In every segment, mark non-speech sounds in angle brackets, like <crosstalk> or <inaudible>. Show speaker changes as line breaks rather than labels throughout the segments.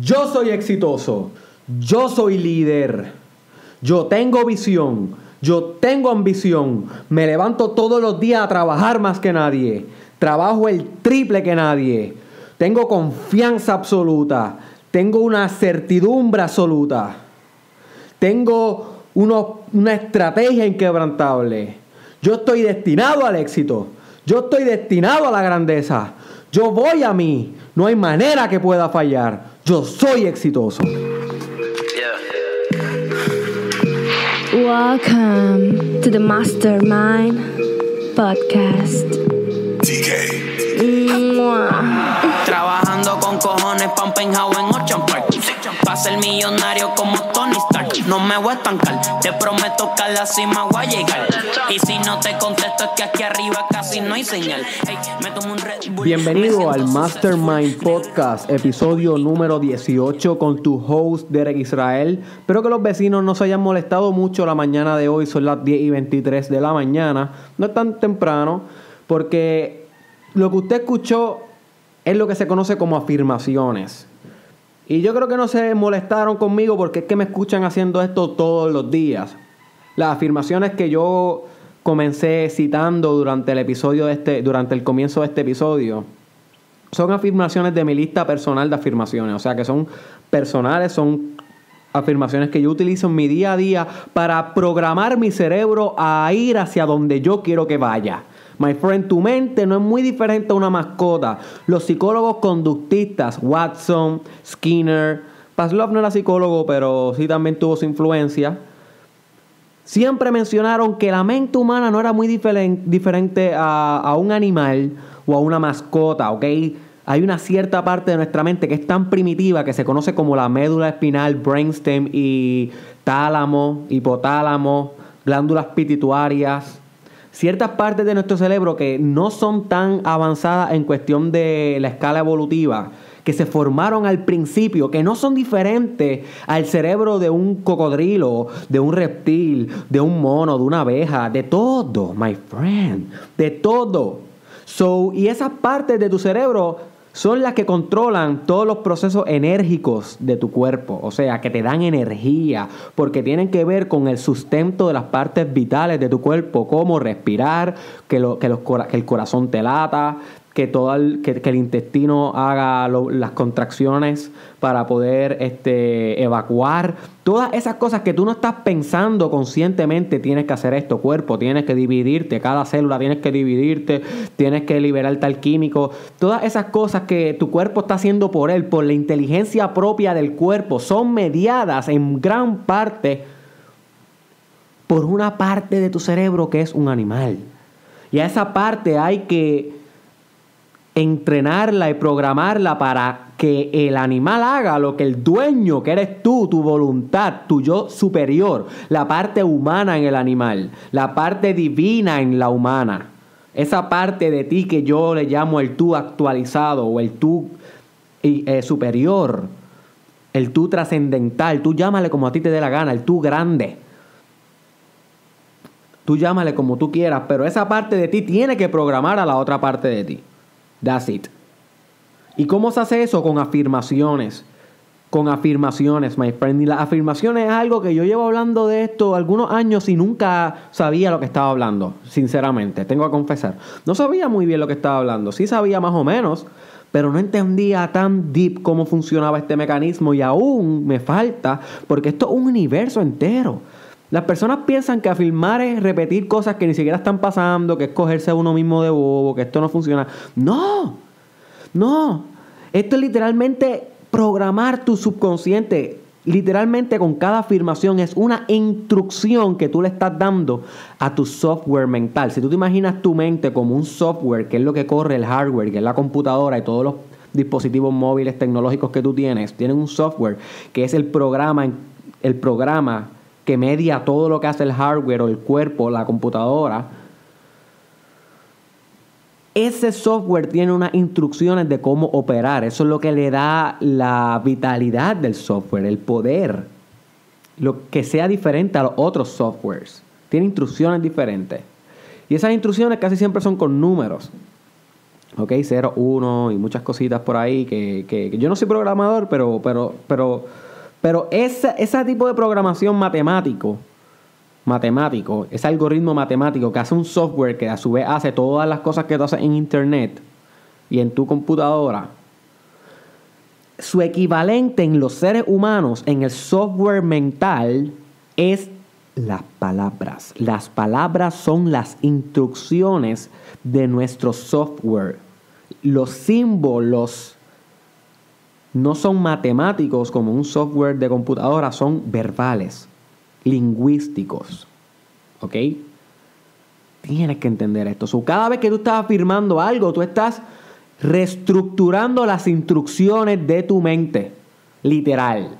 Yo soy exitoso. Yo soy líder. Yo tengo visión. Yo tengo ambición. Me levanto todos los días a trabajar más que nadie. Trabajo el triple que nadie. Tengo confianza absoluta. Tengo una certidumbre absoluta. Tengo una estrategia inquebrantable. Yo estoy destinado al éxito. Yo estoy destinado a la grandeza. Yo voy a mí. No hay manera que pueda fallar. Yo soy exitoso.
Welcome to the Mastermind Podcast. TK.
Trabajando con cojones pa' en Ocean Park. Ser millonario como Tony Stark. No me voy a estancar. Te prometo que a la cima voy a llegar. Y si no te contesto es que aquí arriba casi no hay señal.
me tomo un Red Bull. Bienvenido al Mastermind Podcast, episodio número 18 con tu host Derek Israel. Espero que los vecinos no se hayan molestado mucho la mañana de hoy. Son las 10 y 23 de la mañana. No es tan temprano porque lo que usted escuchó es lo que se conoce como afirmaciones. Y yo creo que no se molestaron conmigo porque es que me escuchan haciendo esto todos los días. Las afirmaciones que yo comencé citando durante el episodio de este, durante el comienzo de este episodio, son afirmaciones de mi lista personal de afirmaciones. O sea que son personales, son afirmaciones que yo utilizo en mi día a día para programar mi cerebro a ir hacia donde yo quiero que vaya. My friend, tu mente no es muy diferente a una mascota. Los psicólogos conductistas, Watson, Skinner, Pavlov no era psicólogo, pero sí también tuvo su influencia. Siempre mencionaron que la mente humana no era muy diferente a, a un animal o a una mascota, ¿ok? Hay una cierta parte de nuestra mente que es tan primitiva que se conoce como la médula espinal, brainstem y tálamo, hipotálamo, glándulas pituitarias ciertas partes de nuestro cerebro que no son tan avanzadas en cuestión de la escala evolutiva, que se formaron al principio, que no son diferentes al cerebro de un cocodrilo, de un reptil, de un mono, de una abeja, de todo, my friend, de todo. So, y esas partes de tu cerebro son las que controlan todos los procesos enérgicos de tu cuerpo, o sea, que te dan energía, porque tienen que ver con el sustento de las partes vitales de tu cuerpo, como respirar, que, lo, que, que el corazón te lata, que todo el, que, el intestino haga las contracciones para poder este, evacuar. Todas esas cosas que tú no estás pensando conscientemente, tienes que hacer esto, cuerpo, tienes que dividirte, cada célula tienes que dividirte, tienes que liberar tal químico. Todas esas cosas que tu cuerpo está haciendo por él, por la inteligencia propia del cuerpo, son mediadas en gran parte por una parte de tu cerebro que es un animal. Y a esa parte hay que entrenarla y programarla para que el animal haga lo que el dueño, que eres tú, tu voluntad, tu yo superior, la parte humana en el animal, la parte divina en la humana, esa parte de ti que yo le llamo el tú actualizado o el tú eh, superior, el tú trascendental, tú llámale como a ti te dé la gana, el tú grande. Tú llámale como tú quieras, pero esa parte de ti tiene que programar a la otra parte de ti. That's it. ¿Y cómo se hace eso? Con afirmaciones. Con afirmaciones, my friend. Y las afirmaciones es algo que yo llevo hablando de esto algunos años y nunca sabía lo que estaba hablando, sinceramente, tengo que confesar. No sabía muy bien lo que estaba hablando, sí sabía más o menos, pero no entendía tan deep cómo funcionaba este mecanismo y aún me falta, porque esto es un universo entero. Las personas piensan que afirmar es repetir cosas que ni siquiera están pasando, que es cogerse a uno mismo de bobo, que esto no funciona. No, no. Esto es literalmente programar tu subconsciente. Literalmente con cada afirmación es una instrucción que tú le estás dando a tu software mental. Si tú te imaginas tu mente como un software, que es lo que corre el hardware, que es la computadora y todos los dispositivos móviles tecnológicos que tú tienes, tienen un software que es el programa, el programa que media todo lo que hace el hardware o el cuerpo, la computadora, ese software tiene unas instrucciones de cómo operar. Eso es lo que le da la vitalidad del software, el poder. Lo que sea diferente a los otros softwares. Tiene instrucciones diferentes. Y esas instrucciones casi siempre son con números. ¿ok? 0, 1 y muchas cositas por ahí que, que, yo no soy programador, pero, pero, pero, pero ese, ese tipo de programación matemático, matemático, ese algoritmo matemático que hace un software que a su vez hace todas las cosas que tú haces en internet y en tu computadora, su equivalente en los seres humanos, en el software mental, es las palabras. Las palabras son las instrucciones de nuestro software. Los símbolos no son matemáticos como un software de computadora, son verbales, lingüísticos. ¿Ok? Tienes que entender esto. cada vez que tú estás afirmando algo, tú estás reestructurando las instrucciones de tu mente. Literal.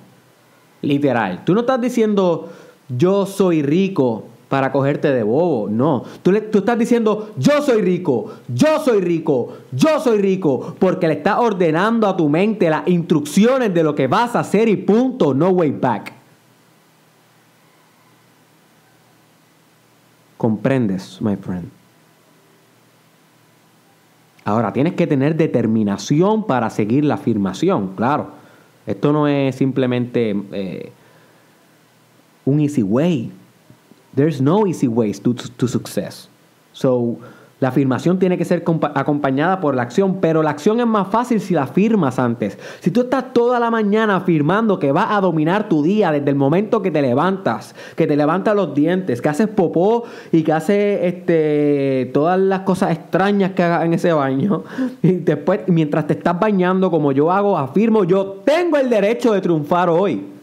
Literal. Tú no estás diciendo yo soy rico para cogerte de bobo. No, tú, le, tú, estás diciendo, yo soy rico, yo soy rico, yo soy rico, porque le estás ordenando a tu mente las instrucciones de lo que vas a hacer y punto, no way back. ¿Comprendes, my friend? Ahora, tienes que tener determinación para seguir la afirmación, claro. Esto no es simplemente... Eh, un easy way. There's no easy ways to, to success. So, la afirmación tiene que ser acompañada por la acción, pero la acción es más fácil si la afirmas antes. Si tú estás toda la mañana afirmando que vas a dominar tu día desde el momento que te levantas, que te levantas los dientes, que haces popó y que haces este, todas las cosas extrañas que hagas en ese baño, <laughs> y después mientras te estás bañando como yo hago, afirmo, yo tengo el derecho de triunfar hoy.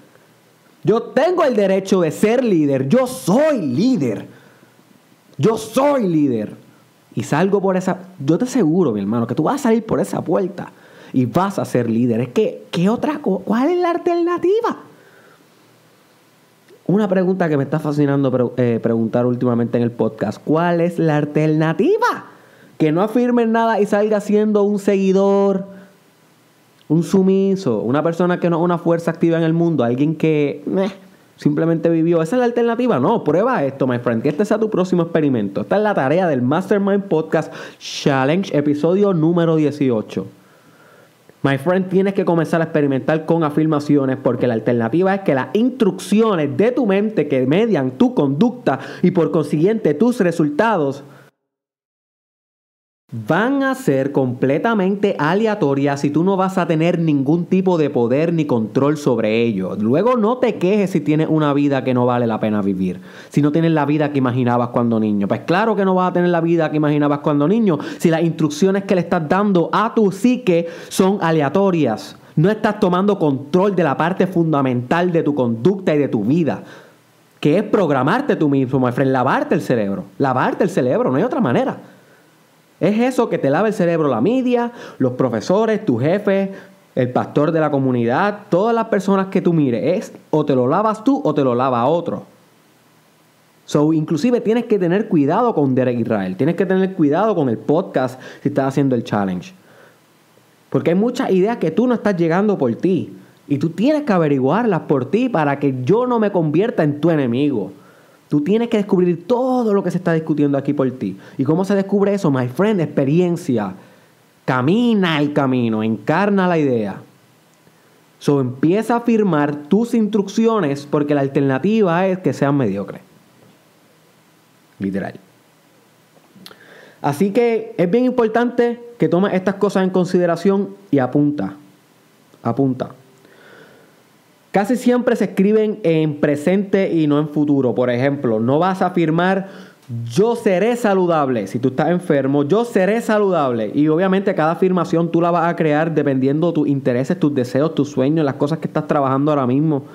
Yo tengo el derecho de ser líder. Yo soy líder. Yo soy líder. Y salgo por esa... Yo te aseguro, mi hermano, que tú vas a salir por esa puerta y vas a ser líder. Es que, ¿qué otra ¿Cuál es la alternativa? Una pregunta que me está fascinando eh, preguntar últimamente en el podcast. ¿Cuál es la alternativa? Que no afirmen nada y salga siendo un seguidor un sumiso, una persona que no es una fuerza activa en el mundo, alguien que simplemente vivió. Esa es la alternativa. No, prueba esto, my friend, que este sea tu próximo experimento. Esta es la tarea del Mastermind Podcast Challenge, episodio número 18. My friend, tienes que comenzar a experimentar con afirmaciones porque la alternativa es que las instrucciones de tu mente que median tu conducta y por consiguiente tus resultados van a ser completamente aleatorias y tú no vas a tener ningún tipo de poder ni control sobre ello. Luego no te quejes si tienes una vida que no vale la pena vivir, si no tienes la vida que imaginabas cuando niño. Pues claro que no vas a tener la vida que imaginabas cuando niño si las instrucciones que le estás dando a tu psique son aleatorias. No estás tomando control de la parte fundamental de tu conducta y de tu vida, que es programarte tú mismo, my lavarte el cerebro, lavarte el cerebro, no hay otra manera. Es eso que te lava el cerebro la media, los profesores, tu jefe, el pastor de la comunidad, todas las personas que tú mires. Es o te lo lavas tú o te lo lava otro. So, inclusive tienes que tener cuidado con Derek Israel. Tienes que tener cuidado con el podcast si estás haciendo el challenge. Porque hay muchas ideas que tú no estás llegando por ti. Y tú tienes que averiguarlas por ti para que yo no me convierta en tu enemigo. Tú tienes que descubrir todo lo que se está discutiendo aquí por ti. ¿Y cómo se descubre eso? My friend, experiencia. Camina el camino, encarna la idea. So empieza a firmar tus instrucciones porque la alternativa es que sean mediocres. Literal. Así que es bien importante que tomes estas cosas en consideración y apunta. Apunta. Casi siempre se escriben en presente y no en futuro. Por ejemplo, no vas a afirmar yo seré saludable. Si tú estás enfermo, yo seré saludable. Y obviamente cada afirmación tú la vas a crear dependiendo de tus intereses, tus deseos, tus sueños, las cosas que estás trabajando ahora mismo.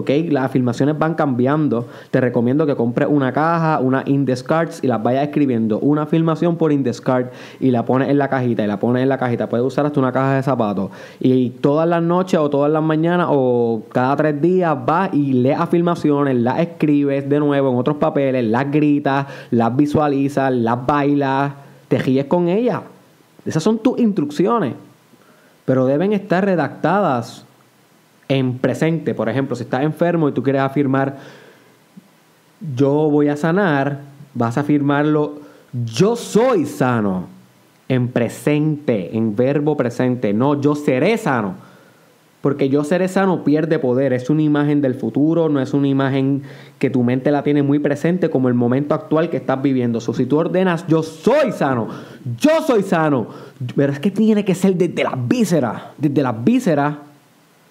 ¿Ok? Las afirmaciones van cambiando. Te recomiendo que compres una caja, una Indescards y las vayas escribiendo. Una afirmación por Indescard y la pones en la cajita y la pones en la cajita. Puedes usar hasta una caja de zapatos. Y todas las noches o todas las mañanas o cada tres días vas y lees afirmaciones, las escribes de nuevo en otros papeles, las gritas, las visualizas, las bailas, te ríes con ellas. Esas son tus instrucciones. Pero deben estar redactadas en presente. Por ejemplo, si estás enfermo y tú quieres afirmar, yo voy a sanar, vas a afirmarlo, yo soy sano. en presente, en verbo presente. No, yo seré sano. Porque yo seré sano pierde poder. Es una imagen del futuro, no es una imagen que tu mente la tiene muy presente como el momento actual que estás viviendo. So, si tú ordenas, yo soy sano, yo soy sano. Pero es que tiene que ser desde las vísceras, desde las vísceras.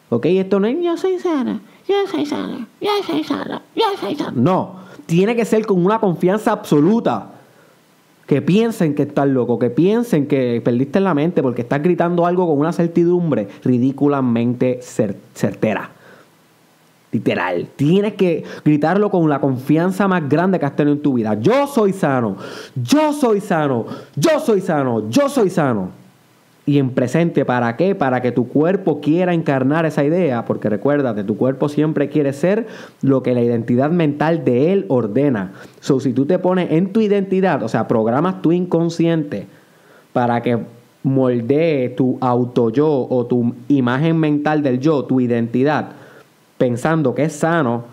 ¿Ok? Esto no es yo soy sano, yo soy sano, yo soy sano, yo soy sano. No, tiene que ser con una confianza absoluta que piensen que estás loco, que piensen que perdiste la mente porque estás gritando algo con una certidumbre ridículamente certera. Literal. Tienes que gritarlo con la confianza más grande que has tenido en tu vida. Yo soy sano. Yo soy sano. Yo soy sano. Yo soy sano y en presente. ¿Para qué? Para que tu cuerpo quiera encarnar esa idea, porque recuérdate, tu cuerpo siempre quiere ser lo que la identidad mental de él ordena. So, si tú te pones en tu identidad, o sea, programas tu inconsciente para que moldee tu auto yo o tu imagen mental del yo, tu identidad, pensando que es sano,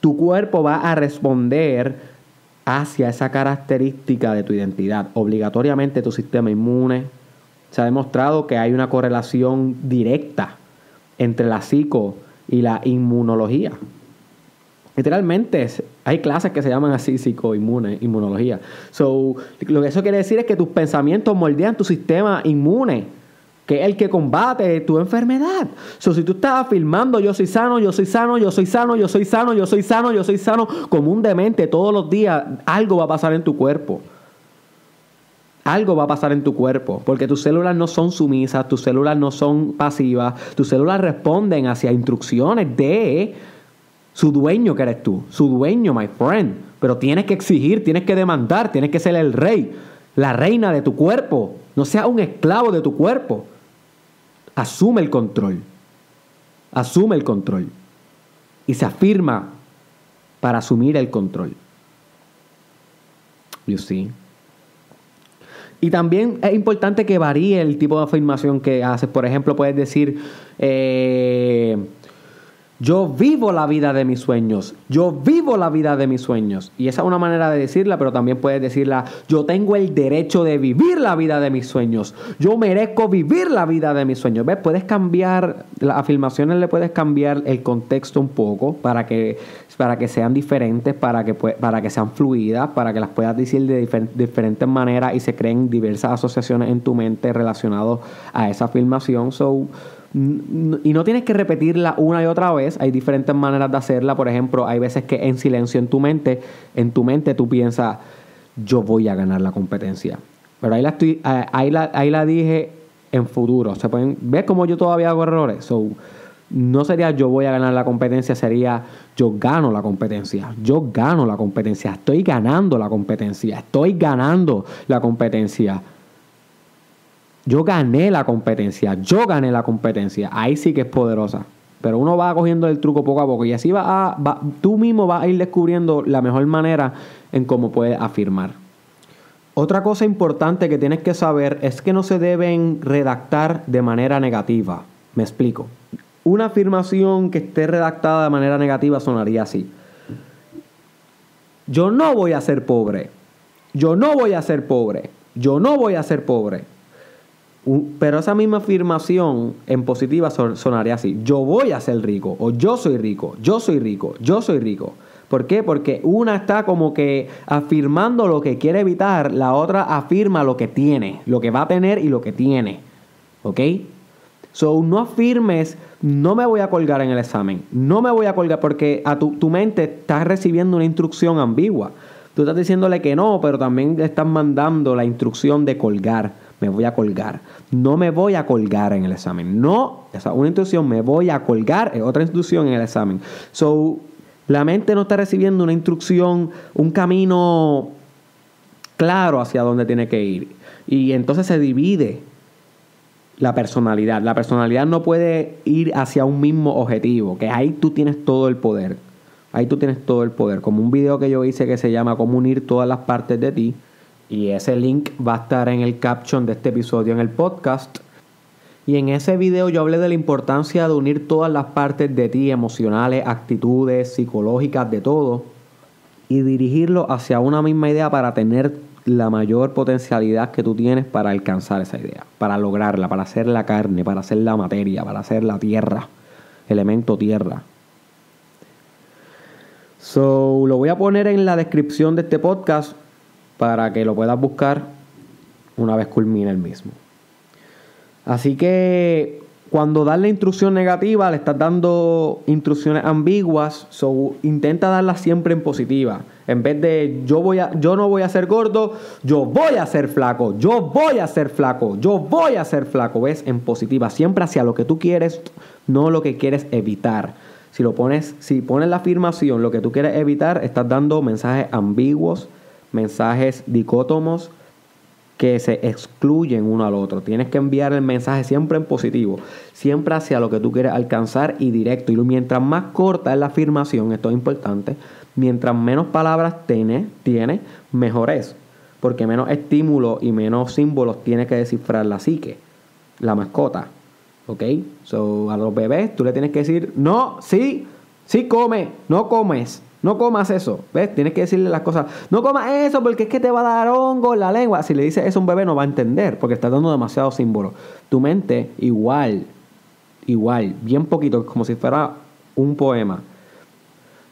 tu cuerpo va a responder hacia esa característica de tu identidad. Obligatoriamente tu sistema inmune, se ha demostrado que hay una correlación directa entre la psico y la inmunología. Literalmente hay clases que se llaman así psicoinmune, inmunología. So, lo que eso quiere decir es que tus pensamientos moldean tu sistema inmune, que es el que combate tu enfermedad. So, si tú estás afirmando yo soy sano, yo soy sano, yo soy sano, yo soy sano, yo soy sano, yo soy sano, como un demente todos los días, algo va a pasar en tu cuerpo algo va a pasar en tu cuerpo, porque tus células no son sumisas, tus células no son pasivas, tus células responden hacia instrucciones de su dueño que eres tú, su dueño, my friend. Pero tienes que exigir, tienes que demandar, tienes que ser el rey, la reina de tu cuerpo. No seas un esclavo de tu cuerpo. Asume el control. Asume el control. Y se afirma para asumir el control. You see? Y también es importante que varíe el tipo de afirmación que haces. Por ejemplo, puedes decir, eh, yo vivo la vida de mis sueños. Yo vivo la vida de mis sueños. Y esa es una manera de decirla, pero también puedes decirla, yo tengo el derecho de vivir la vida de mis sueños. Yo merezco vivir la vida de mis sueños. ¿Ves? Puedes cambiar, las afirmaciones le puedes cambiar el contexto un poco para que, para que sean diferentes, para que, para que sean fluidas, para que las puedas decir de diferentes maneras y se creen diversas asociaciones en tu mente relacionadas a esa afirmación. So, y no tienes que repetirla una y otra vez, hay diferentes maneras de hacerla, por ejemplo, hay veces que en silencio en tu mente, en tu mente tú piensas, yo voy a ganar la competencia. Pero ahí la, estoy, ahí la, ahí la dije en futuro. Se pueden ver cómo yo todavía hago errores. So, no sería yo voy a ganar la competencia, sería yo gano la competencia. Yo gano la competencia. Estoy ganando la competencia. Estoy ganando la competencia. Yo gané la competencia, yo gané la competencia. Ahí sí que es poderosa. Pero uno va cogiendo el truco poco a poco y así va, a, tú mismo vas a ir descubriendo la mejor manera en cómo puedes afirmar. Otra cosa importante que tienes que saber es que no se deben redactar de manera negativa. Me explico. Una afirmación que esté redactada de manera negativa sonaría así. Yo no voy a ser pobre. Yo no voy a ser pobre. Yo no voy a ser pobre. Pero esa misma afirmación en positiva sonaría así. Yo voy a ser rico. O yo soy rico. Yo soy rico. Yo soy rico. ¿Por qué? Porque una está como que afirmando lo que quiere evitar, la otra afirma lo que tiene, lo que va a tener y lo que tiene. ¿Ok? So, no afirmes, no me voy a colgar en el examen, no me voy a colgar porque a tu, tu mente está recibiendo una instrucción ambigua. Tú estás diciéndole que no, pero también le estás mandando la instrucción de colgar me voy a colgar. No me voy a colgar en el examen. No, esa una instrucción, me voy a colgar es otra instrucción en el examen. So, la mente no está recibiendo una instrucción, un camino claro hacia dónde tiene que ir. Y entonces se divide la personalidad. La personalidad no puede ir hacia un mismo objetivo, que ahí tú tienes todo el poder. Ahí tú tienes todo el poder. Como un video que yo hice que se llama Cómo unir todas las partes de ti. Y ese link va a estar en el caption de este episodio en el podcast. Y en ese video yo hablé de la importancia de unir todas las partes de ti, emocionales, actitudes, psicológicas, de todo, y dirigirlo hacia una misma idea para tener la mayor potencialidad que tú tienes para alcanzar esa idea, para lograrla, para hacer la carne, para hacer la materia, para hacer la tierra, elemento tierra. So, lo voy a poner en la descripción de este podcast para que lo puedas buscar una vez culmine el mismo. Así que cuando das la instrucción negativa, le estás dando instrucciones ambiguas, so intenta darlas siempre en positiva. En vez de yo voy a, yo no voy a ser gordo, yo voy a ser flaco, yo voy a ser flaco, yo voy a ser flaco. ¿Ves? En positiva, siempre hacia lo que tú quieres, no lo que quieres evitar. Si lo pones, si pones la afirmación, lo que tú quieres evitar, estás dando mensajes ambiguos, mensajes dicótomos que se excluyen uno al otro. Tienes que enviar el mensaje siempre en positivo, siempre hacia lo que tú quieres alcanzar y directo. Y mientras más corta es la afirmación, esto es importante, mientras menos palabras tiene, tiene mejor es. Porque menos estímulo y menos símbolos tiene que descifrar la psique, la mascota. ¿Ok? So, a los bebés tú le tienes que decir, no, sí, sí come, no comes. No comas eso, ¿ves? Tienes que decirle las cosas. No comas eso porque es que te va a dar hongo en la lengua. Si le dices eso a un bebé no va a entender porque está dando demasiado símbolo. Tu mente igual, igual, bien poquito, como si fuera un poema.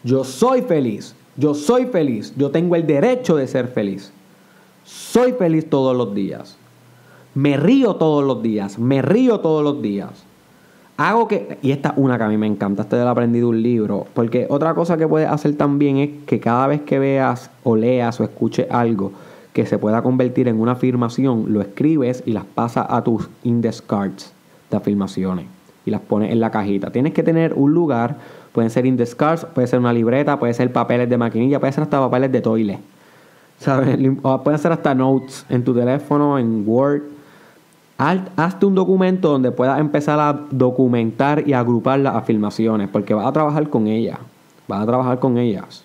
Yo soy feliz, yo soy feliz, yo tengo el derecho de ser feliz. Soy feliz todos los días. Me río todos los días, me río todos los días. Hago que, y esta es una que a mí me encanta, este del aprendido un libro, porque otra cosa que puedes hacer también es que cada vez que veas o leas o escuches algo que se pueda convertir en una afirmación, lo escribes y las pasas a tus index cards de afirmaciones y las pones en la cajita. Tienes que tener un lugar, pueden ser index cards, puede ser una libreta, puede ser papeles de maquinilla, puede ser hasta papeles de toilet. ¿Sabes? <laughs> Pueden ser hasta notes en tu teléfono, en Word hazte un documento donde puedas empezar a documentar y agrupar las afirmaciones, porque vas a trabajar con ellas, vas a trabajar con ellas,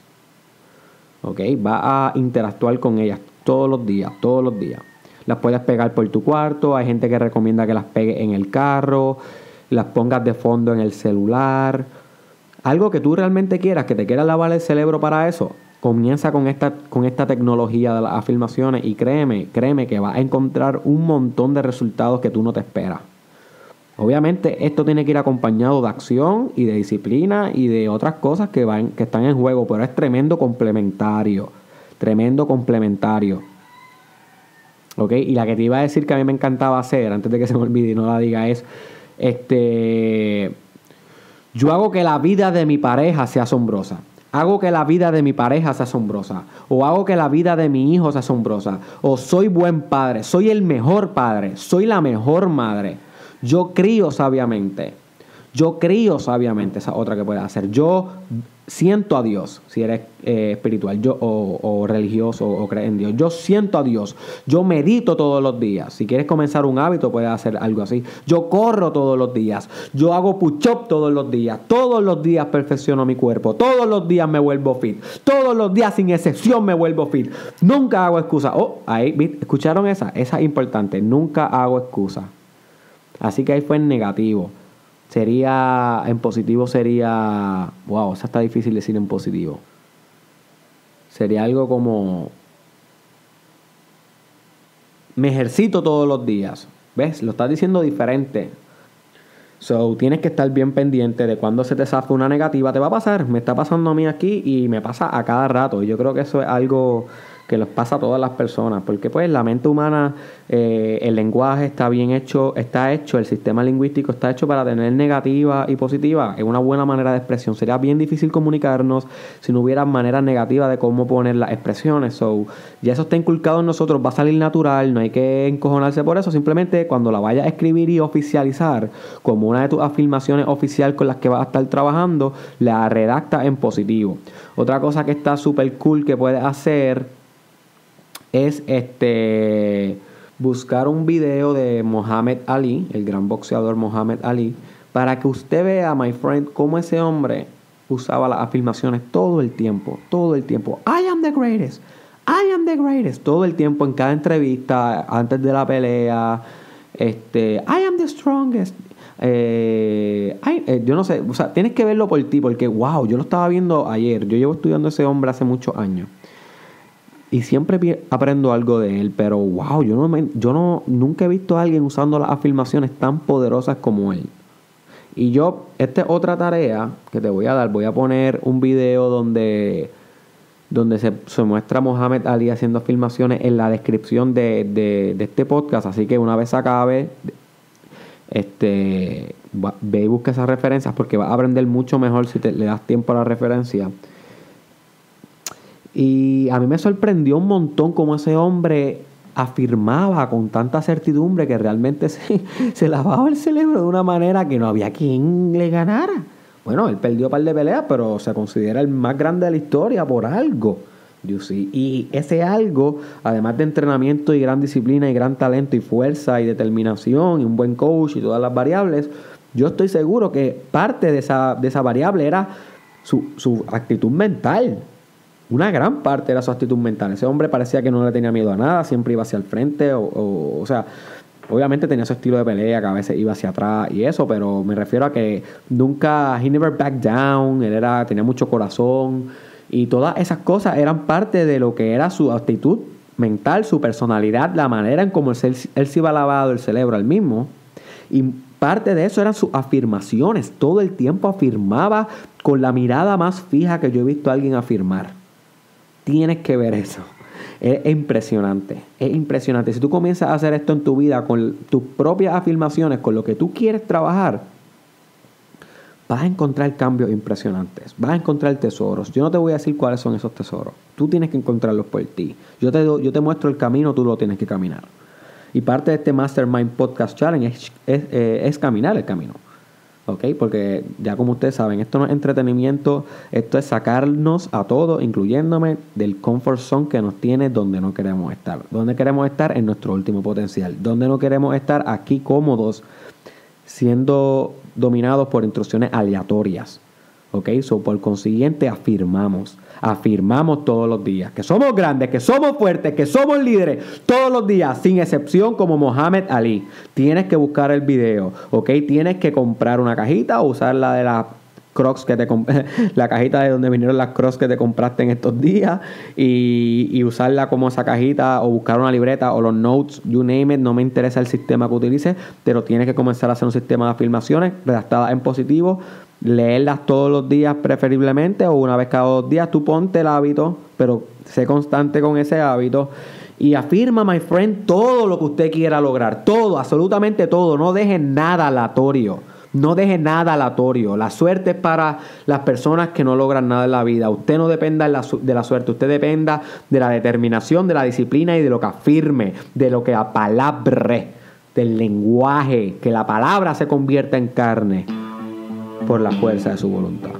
¿ok? Vas a interactuar con ellas todos los días, todos los días. Las puedes pegar por tu cuarto, hay gente que recomienda que las pegues en el carro, las pongas de fondo en el celular. Algo que tú realmente quieras, que te quieras lavar el cerebro para eso, comienza con esta, con esta tecnología de las afirmaciones y créeme, créeme que vas a encontrar un montón de resultados que tú no te esperas. Obviamente esto tiene que ir acompañado de acción y de disciplina y de otras cosas que, van, que están en juego, pero es tremendo complementario, tremendo complementario. ¿Ok? Y la que te iba a decir que a mí me encantaba hacer, antes de que se me olvide y no la diga, es, este, yo hago que la vida de mi pareja sea asombrosa. Hago que la vida de mi pareja sea asombrosa. O hago que la vida de mi hijo sea asombrosa. O soy buen padre. Soy el mejor padre. Soy la mejor madre. Yo crío sabiamente. Yo crío sabiamente. Esa otra que puedes hacer. Yo siento a Dios, si eres eh, espiritual yo, o, religioso o, crees en Dios. Yo siento a Dios. Yo medito todos los días. Si quieres comenzar un hábito, puedes hacer algo así. Yo corro todos los días. Yo hago push-up todos los días. Todos los días perfecciono mi cuerpo. Todos los días me vuelvo fit. Todos los días, sin excepción, me vuelvo fit. Nunca hago excusa. Oh, ahí, ¿escucharon esa? Esa es importante. Nunca hago excusa. Así que ahí fue en negativo sería, en positivo sería, wow, eso está difícil decir en positivo. Sería algo como, me ejercito todos los días. ¿Ves? Lo estás diciendo diferente. So, tienes que estar bien pendiente de cuando se te zafa una negativa. Te va a pasar, me está pasando a mí aquí y me pasa a cada rato. Y yo creo que eso es algo que les pasa a todas las personas, porque pues la mente humana, eh, el lenguaje está bien hecho, está hecho, el sistema lingüístico está hecho para tener negativa y positiva, es una buena manera de expresión. Sería bien difícil comunicarnos si no hubiera maneras negativas de cómo poner las expresiones. So, ya eso está inculcado en nosotros, va a salir natural, no hay que encojonarse por eso, simplemente cuando la vayas a escribir y oficializar como una de tus afirmaciones oficial con las que vas a estar trabajando, la redacta en positivo. Otra cosa que está súper cool que puedes hacer es este buscar un video de Mohamed Ali, el gran boxeador Mohamed Ali, para que usted vea, my friend, cómo ese hombre usaba las afirmaciones todo el tiempo, todo el tiempo. I am the greatest, I am the greatest, todo el tiempo en cada entrevista, antes de la pelea, este, I am the strongest. Eh, eh, yo no sé, o sea, tienes que verlo por ti, porque wow, yo lo estaba viendo ayer, yo llevo estudiando a ese hombre hace muchos años. Y siempre aprendo algo de él, pero wow, yo no, yo no nunca he visto a alguien usando las afirmaciones tan poderosas como él. Y yo, esta es otra tarea que te voy a dar. Voy a poner un video donde, donde se, muestra a Mohamed Ali haciendo afirmaciones en la descripción de, de, este podcast. Así que una vez acabe, este, ve y busca esas referencias porque vas a aprender mucho mejor si te, le das tiempo a la referencia. Y a mí me sorprendió un montón cómo ese hombre afirmaba con tanta certidumbre que realmente <laughs> se, se lavaba el cerebro de una manera que no había quien le ganara. Bueno, él perdió un par de peleas, pero se considera el más grande de la historia por algo. Y ese algo, además de entrenamiento y gran disciplina y gran talento y fuerza y determinación y un buen coach y todas las variables, yo estoy seguro que parte de esa, de esa variable era su, su actitud mental una gran parte era su actitud mental. Ese hombre parecía que no le tenía miedo a nada, siempre iba hacia el frente, o, o, sea, obviamente tenía su estilo de pelea, que a veces iba hacia atrás y eso, pero me refiero a que nunca, he never backed down, él era, tenía mucho corazón, y todas esas cosas eran parte de lo que era su actitud mental, su personalidad, la manera en cómo él, él se iba lavado el cerebro al mismo. Y parte de eso eran sus afirmaciones. Todo el tiempo afirmaba con la mirada más fija que yo he visto a alguien afirmar. Tienes que ver eso. Es impresionante, es impresionante. Si tú comienzas a hacer esto en tu vida con tus propias afirmaciones, con lo que tú quieres trabajar, vas a encontrar cambios impresionantes, vas a encontrar tesoros. Yo no te voy a decir cuáles son esos tesoros, tú tienes que encontrarlos por ti. Yo te, yo te muestro el camino, tú lo tienes que caminar. Y parte de este Mastermind Podcast Challenge es, es eh, caminar el camino. ¿Ok? Porque ya como ustedes saben, esto no es entretenimiento, esto es sacarnos a todos, incluyéndome, del comfort zone que nos tiene donde no queremos estar. Donde queremos estar en nuestro último potencial. Donde no queremos estar aquí cómodos, siendo dominados por instrucciones aleatorias. ¿Ok? So, por consiguiente, afirmamos afirmamos todos los días que somos grandes, que somos fuertes, que somos líderes todos los días, sin excepción como Mohamed Ali. Tienes que buscar el video, ¿ok? Tienes que comprar una cajita o usar la de las crocs que te <laughs> la cajita de donde vinieron las crocs que te compraste en estos días y, y, usarla como esa cajita o buscar una libreta o los notes, you name it, no me interesa el sistema que utilices, pero tienes que comenzar a hacer un sistema de afirmaciones redactadas en positivo leerlas todos los días preferiblemente o una vez cada dos días. Tú ponte el hábito, pero sé constante con ese hábito. Y afirma, my friend, todo lo que usted quiera lograr. Todo, absolutamente todo. No deje nada aleatorio. No deje nada aleatorio. La suerte es para las personas que no logran nada en la vida. Usted no dependa de la suerte. Usted dependa de la determinación, de la disciplina y de lo que afirme, de lo que apalabre, del lenguaje, que la palabra se convierta en carne por la fuerza de su voluntad.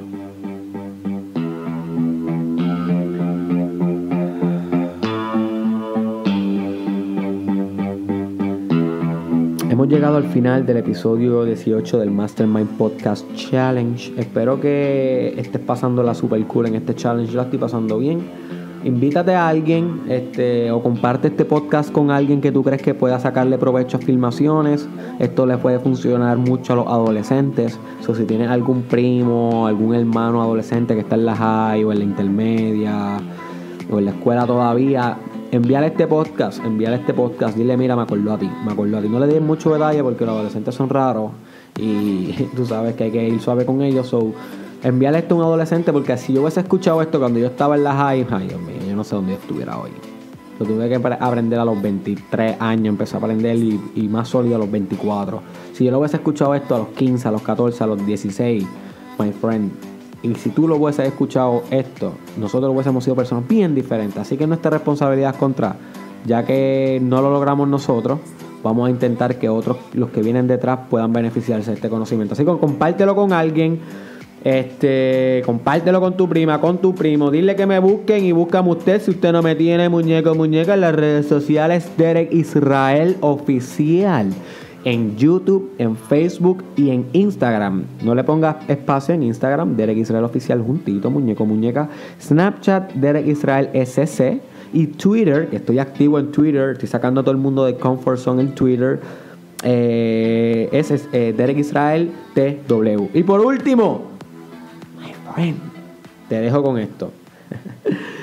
Hemos llegado al final del episodio 18 del Mastermind Podcast Challenge. Espero que estés pasando la super cool en este challenge. La estoy pasando bien invítate a alguien este, o comparte este podcast con alguien que tú crees que pueda sacarle provecho a filmaciones. Esto le puede funcionar mucho a los adolescentes. O si tienes algún primo, algún hermano adolescente que está en la high o en la intermedia o en la escuela todavía, envíale este podcast, envíale este podcast, dile, mira, me acordó a ti, me acordó a ti. No le des mucho detalle porque los adolescentes son raros y <laughs> tú sabes que hay que ir suave con ellos. So, enviarle esto a un adolescente porque si yo hubiese escuchado esto cuando yo estaba en la high, ay Dios mío, no sé dónde estuviera hoy. Lo tuve que aprender a los 23 años, empecé a aprender y, más sólido a los 24. Si yo lo hubiese escuchado esto a los 15, a los 14, a los 16, my friend, y si tú lo hubieses escuchado esto, nosotros hubiésemos sido personas bien diferentes. Así que nuestra responsabilidad es contra, ya que no lo logramos nosotros, vamos a intentar que otros, los que vienen detrás, puedan beneficiarse de este conocimiento. Así que compártelo con alguien este, compártelo con tu prima, con tu primo. Dile que me busquen y búscame usted si usted no me tiene muñeco muñeca en las redes sociales Derek Israel Oficial. En YouTube, en Facebook y en Instagram. No le pongas espacio en Instagram, Derek Israel Oficial juntito, muñeco muñeca. Snapchat, Derek Israel SC. Y Twitter, que estoy activo en Twitter, estoy sacando a todo el mundo de Comfort Zone en Twitter. Eh, ese es eh, Derek Israel TW. Y por último, te dejo con esto. <laughs>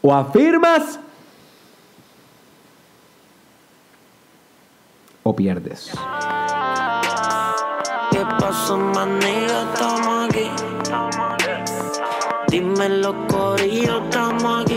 O afirmas o pierdes.
¿Qué pasó, manilla? Estamos aquí. Dime los corillos, estamos aquí.